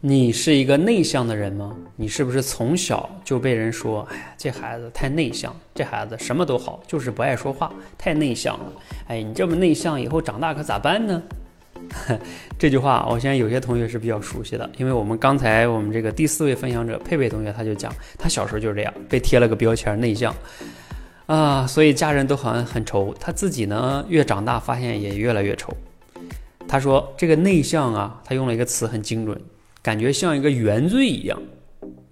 你是一个内向的人吗？你是不是从小就被人说，哎呀，这孩子太内向，这孩子什么都好，就是不爱说话，太内向了。哎，你这么内向，以后长大可咋办呢？这句话，我相信有些同学是比较熟悉的，因为我们刚才我们这个第四位分享者佩佩同学他就讲，他小时候就是这样，被贴了个标签内向啊，所以家人都好像很愁，他自己呢越长大发现也越来越愁。他说这个内向啊，他用了一个词很精准，感觉像一个原罪一样，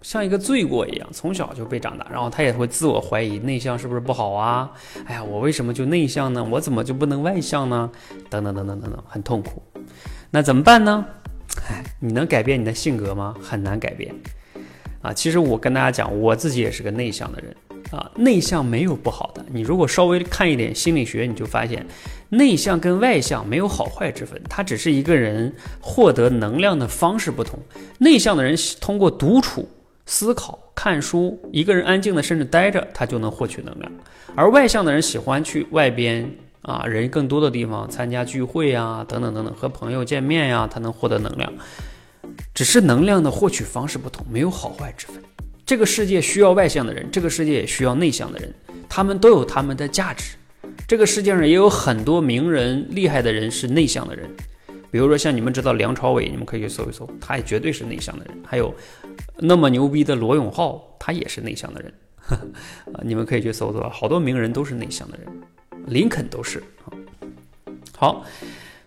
像一个罪过一样，从小就被长大，然后他也会自我怀疑，内向是不是不好啊？哎呀，我为什么就内向呢？我怎么就不能外向呢？等等等等等等，很痛苦。那怎么办呢？哎，你能改变你的性格吗？很难改变啊。其实我跟大家讲，我自己也是个内向的人。啊，内向没有不好的。你如果稍微看一点心理学，你就发现，内向跟外向没有好坏之分，它只是一个人获得能量的方式不同。内向的人通过独处、思考、看书，一个人安静的甚至待着，他就能获取能量；而外向的人喜欢去外边啊，人更多的地方参加聚会啊，等等等等，和朋友见面呀，他能获得能量。只是能量的获取方式不同，没有好坏之分。这个世界需要外向的人，这个世界也需要内向的人，他们都有他们的价值。这个世界上也有很多名人、厉害的人是内向的人，比如说像你们知道梁朝伟，你们可以去搜一搜，他也绝对是内向的人。还有那么牛逼的罗永浩，他也是内向的人。啊，你们可以去搜搜，好多名人都是内向的人，林肯都是。好。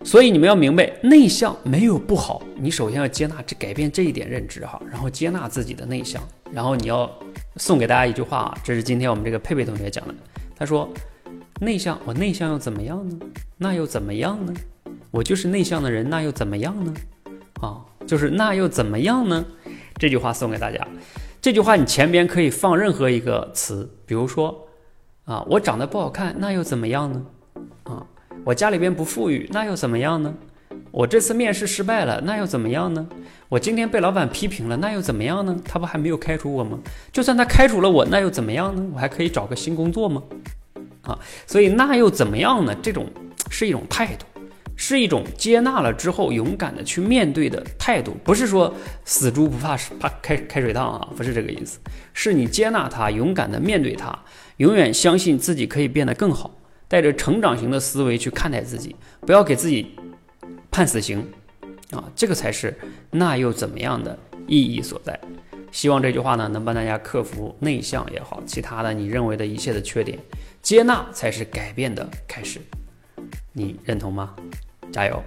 所以你们要明白，内向没有不好，你首先要接纳这改变这一点认知哈，然后接纳自己的内向，然后你要送给大家一句话啊，这是今天我们这个佩佩同学讲的，他说，内向我内向又怎么样呢？那又怎么样呢？我就是内向的人，那又怎么样呢？啊，就是那又怎么样呢？这句话送给大家，这句话你前边可以放任何一个词，比如说啊，我长得不好看，那又怎么样呢？我家里边不富裕，那又怎么样呢？我这次面试失败了，那又怎么样呢？我今天被老板批评了，那又怎么样呢？他不还没有开除我吗？就算他开除了我，那又怎么样呢？我还可以找个新工作吗？啊，所以那又怎么样呢？这种是一种态度，是一种接纳了之后勇敢的去面对的态度，不是说死猪不怕怕开开水烫啊，不是这个意思，是你接纳他，勇敢的面对他，永远相信自己可以变得更好。带着成长型的思维去看待自己，不要给自己判死刑啊！这个才是那又怎么样的意义所在。希望这句话呢能帮大家克服内向也好，其他的你认为的一切的缺点，接纳才是改变的开始。你认同吗？加油！